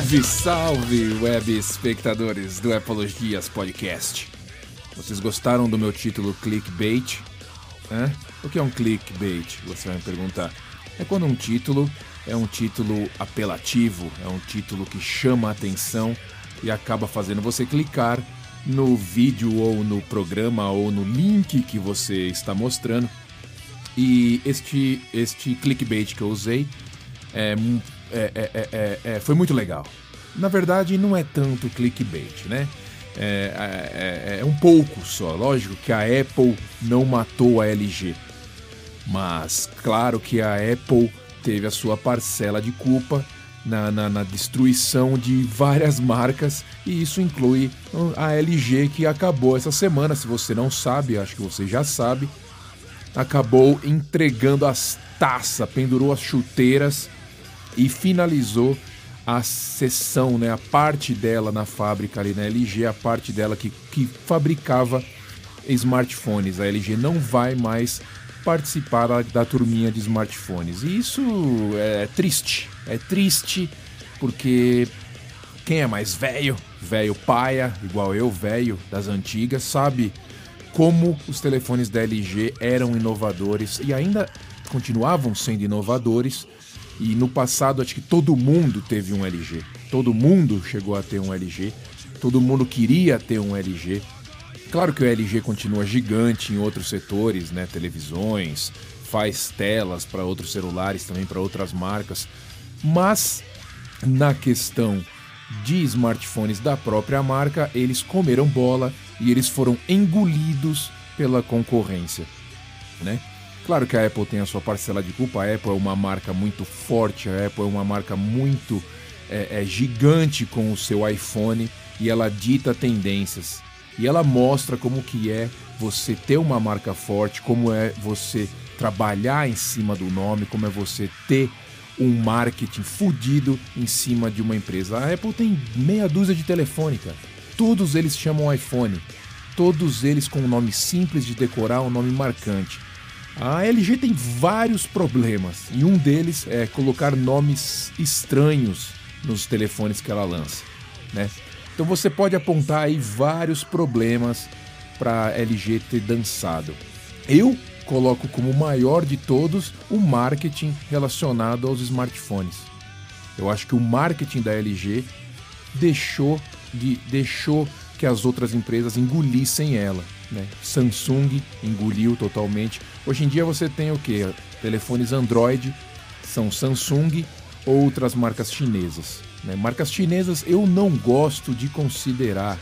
Salve, salve, web espectadores do Apologias Podcast. Vocês gostaram do meu título clickbait? Hã? O que é um clickbait? Você vai me perguntar. É quando um título é um título apelativo, é um título que chama a atenção e acaba fazendo você clicar no vídeo ou no programa ou no link que você está mostrando. E este, este clickbait que eu usei é, é, é, é, foi muito legal. Na verdade, não é tanto clickbait, né? É, é, um pouco só. Lógico que a Apple não matou a LG. Mas claro que a Apple teve a sua parcela de culpa na, na, na, destruição de várias marcas e isso inclui a LG que acabou essa semana. Se você não sabe, acho que você já sabe, acabou entregando as taças, pendurou as chuteiras e finalizou a seção, né, a parte dela na fábrica ali na LG, a parte dela que, que fabricava smartphones. A LG não vai mais participar da, da turminha de smartphones. E isso é triste, é triste porque quem é mais velho, velho paia, igual eu, velho das antigas, sabe como os telefones da LG eram inovadores e ainda continuavam sendo inovadores. E no passado, acho que todo mundo teve um LG. Todo mundo chegou a ter um LG. Todo mundo queria ter um LG. Claro que o LG continua gigante em outros setores, né? Televisões, faz telas para outros celulares, também para outras marcas. Mas na questão de smartphones da própria marca, eles comeram bola e eles foram engolidos pela concorrência, né? Claro que a Apple tem a sua parcela de culpa, a Apple é uma marca muito forte, a Apple é uma marca muito é, é, gigante com o seu iPhone e ela dita tendências. E ela mostra como que é você ter uma marca forte, como é você trabalhar em cima do nome, como é você ter um marketing fudido em cima de uma empresa. A Apple tem meia dúzia de telefone, cara. Todos eles chamam iPhone. Todos eles com um nome simples de decorar, um nome marcante. A LG tem vários problemas e um deles é colocar nomes estranhos nos telefones que ela lança, né? Então você pode apontar aí vários problemas para a LG ter dançado. Eu coloco como maior de todos o marketing relacionado aos smartphones. Eu acho que o marketing da LG deixou de deixou que as outras empresas engolissem ela. Né? Samsung engoliu totalmente. Hoje em dia você tem o que? Telefones Android são Samsung ou outras marcas chinesas. Né? Marcas chinesas eu não gosto de considerar.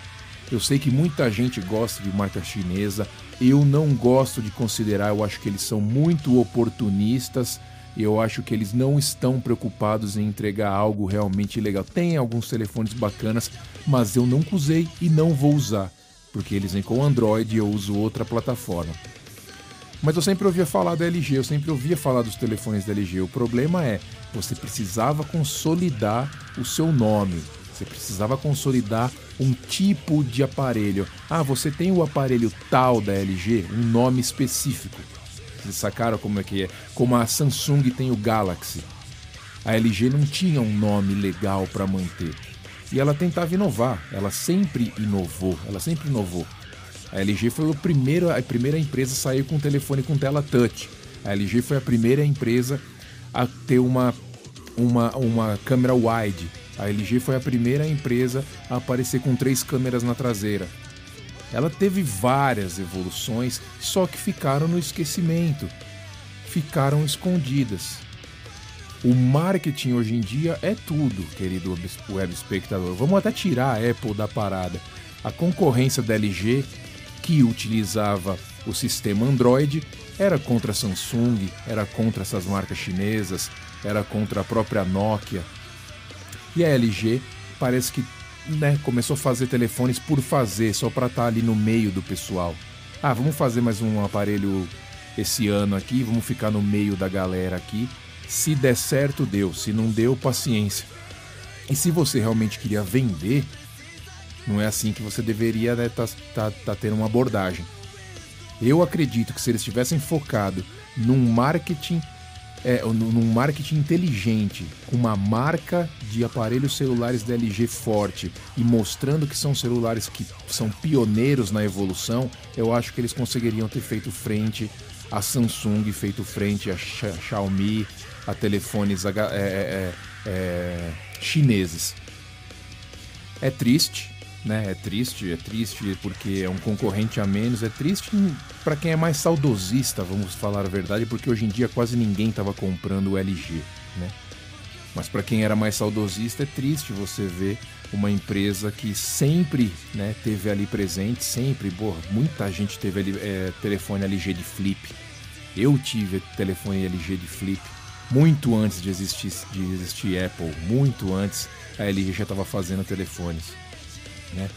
Eu sei que muita gente gosta de marca chinesa. Eu não gosto de considerar. Eu acho que eles são muito oportunistas eu acho que eles não estão preocupados em entregar algo realmente legal. Tem alguns telefones bacanas, mas eu nunca usei e não vou usar, porque eles vêm com Android e eu uso outra plataforma. Mas eu sempre ouvia falar da LG, eu sempre ouvia falar dos telefones da LG. O problema é, você precisava consolidar o seu nome, você precisava consolidar um tipo de aparelho. Ah, você tem o aparelho tal da LG, um nome específico. Vocês sacaram como é que é? Como a Samsung tem o Galaxy. A LG não tinha um nome legal para manter. E ela tentava inovar, ela sempre inovou, ela sempre inovou. A LG foi o primeiro, a primeira empresa a sair com um telefone com tela touch. A LG foi a primeira empresa a ter uma, uma, uma câmera wide. A LG foi a primeira empresa a aparecer com três câmeras na traseira. Ela teve várias evoluções, só que ficaram no esquecimento, ficaram escondidas. O marketing hoje em dia é tudo, querido web espectador. Vamos até tirar a Apple da parada. A concorrência da LG, que utilizava o sistema Android, era contra a Samsung, era contra essas marcas chinesas, era contra a própria Nokia. E a LG parece que né, começou a fazer telefones por fazer, só para estar tá ali no meio do pessoal. Ah, vamos fazer mais um aparelho esse ano aqui, vamos ficar no meio da galera aqui. Se der certo, deu. Se não deu, paciência. E se você realmente queria vender, não é assim que você deveria estar né, tá, tá, tá tendo uma abordagem. Eu acredito que se eles tivessem focado num marketing é, num marketing inteligente, com uma marca de aparelhos celulares da LG forte e mostrando que são celulares que são pioneiros na evolução, eu acho que eles conseguiriam ter feito frente a Samsung, feito frente a Xiaomi, a telefones é, é, é, é, chineses. É triste, né? É triste, é triste porque é um concorrente a menos, é triste para quem é mais saudosista, vamos falar a verdade, porque hoje em dia quase ninguém estava comprando o LG, né? Mas para quem era mais saudosista é triste você ver uma empresa que sempre né, teve ali presente, sempre, muita gente teve ali, é, telefone LG de flip. Eu tive telefone LG de flip muito antes de existir, de existir Apple, muito antes a LG já estava fazendo telefones. Né?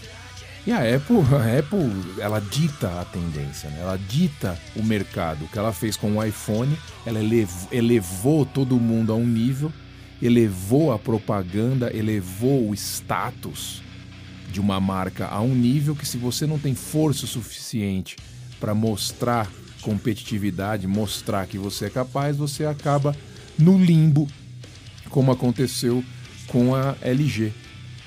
E a Apple, a Apple, ela dita a tendência, né? ela dita o mercado. O que ela fez com o iPhone, ela elevou, elevou todo mundo a um nível, elevou a propaganda, elevou o status de uma marca a um nível que se você não tem força suficiente para mostrar competitividade, mostrar que você é capaz, você acaba no limbo, como aconteceu com a LG.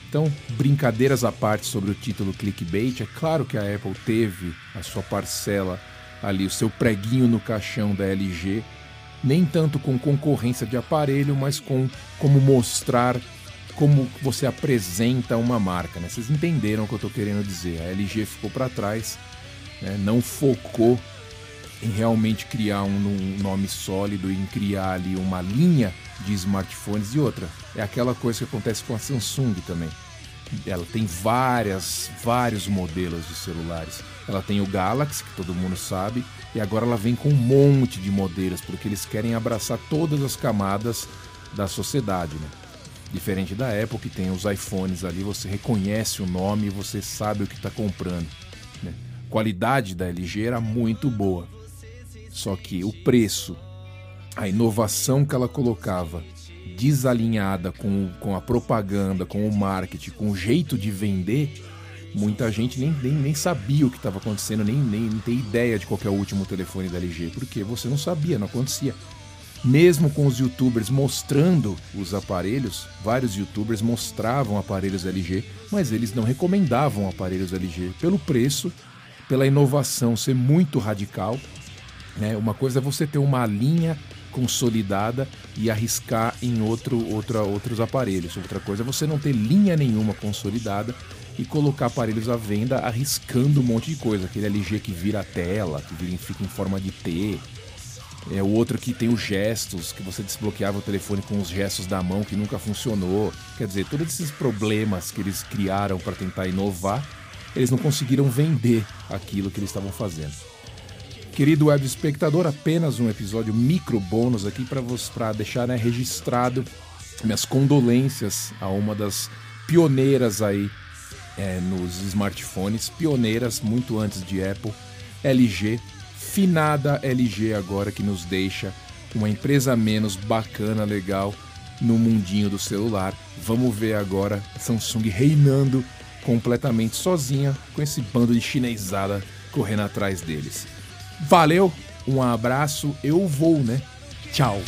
Então, brincadeiras à parte sobre o título clickbait, é claro que a Apple teve a sua parcela ali, o seu preguinho no caixão da LG, nem tanto com concorrência de aparelho, mas com como mostrar como você apresenta uma marca. Né? Vocês entenderam o que eu estou querendo dizer. A LG ficou para trás, né? não focou em realmente criar um, nome sólido, em criar ali uma linha de smartphones e outra. É aquela coisa que acontece com a Samsung também ela tem várias, vários modelos de celulares. Ela tem o Galaxy, que todo mundo sabe, e agora ela vem com um monte de modelos, porque eles querem abraçar todas as camadas da sociedade, né? Diferente da Apple, que tem os iPhones ali, você reconhece o nome e você sabe o que está comprando. Né? Qualidade da LG era muito boa. Só que o preço, a inovação que ela colocava desalinhada com, com a propaganda, com o marketing, com o jeito de vender, muita gente nem, nem, nem sabia o que estava acontecendo, nem, nem, nem tem ideia de qual é o último telefone da LG, porque você não sabia, não acontecia. Mesmo com os youtubers mostrando os aparelhos, vários youtubers mostravam aparelhos LG, mas eles não recomendavam aparelhos LG pelo preço, pela inovação ser muito radical. Né? Uma coisa é você ter uma linha consolidada e arriscar em outro, outra, outros aparelhos. Outra coisa é você não ter linha nenhuma consolidada e colocar aparelhos à venda arriscando um monte de coisa. Aquele LG que vira a tela, que vira, fica em forma de T. É o outro que tem os gestos, que você desbloqueava o telefone com os gestos da mão que nunca funcionou. Quer dizer, todos esses problemas que eles criaram para tentar inovar, eles não conseguiram vender aquilo que eles estavam fazendo. Querido web espectador, apenas um episódio micro bônus aqui para deixar né, registrado minhas condolências a uma das pioneiras aí é, nos smartphones, pioneiras muito antes de Apple, LG, finada LG agora que nos deixa uma empresa menos bacana, legal no mundinho do celular. Vamos ver agora Samsung reinando completamente sozinha com esse bando de chinesada correndo atrás deles. Valeu, um abraço, eu vou, né? Tchau.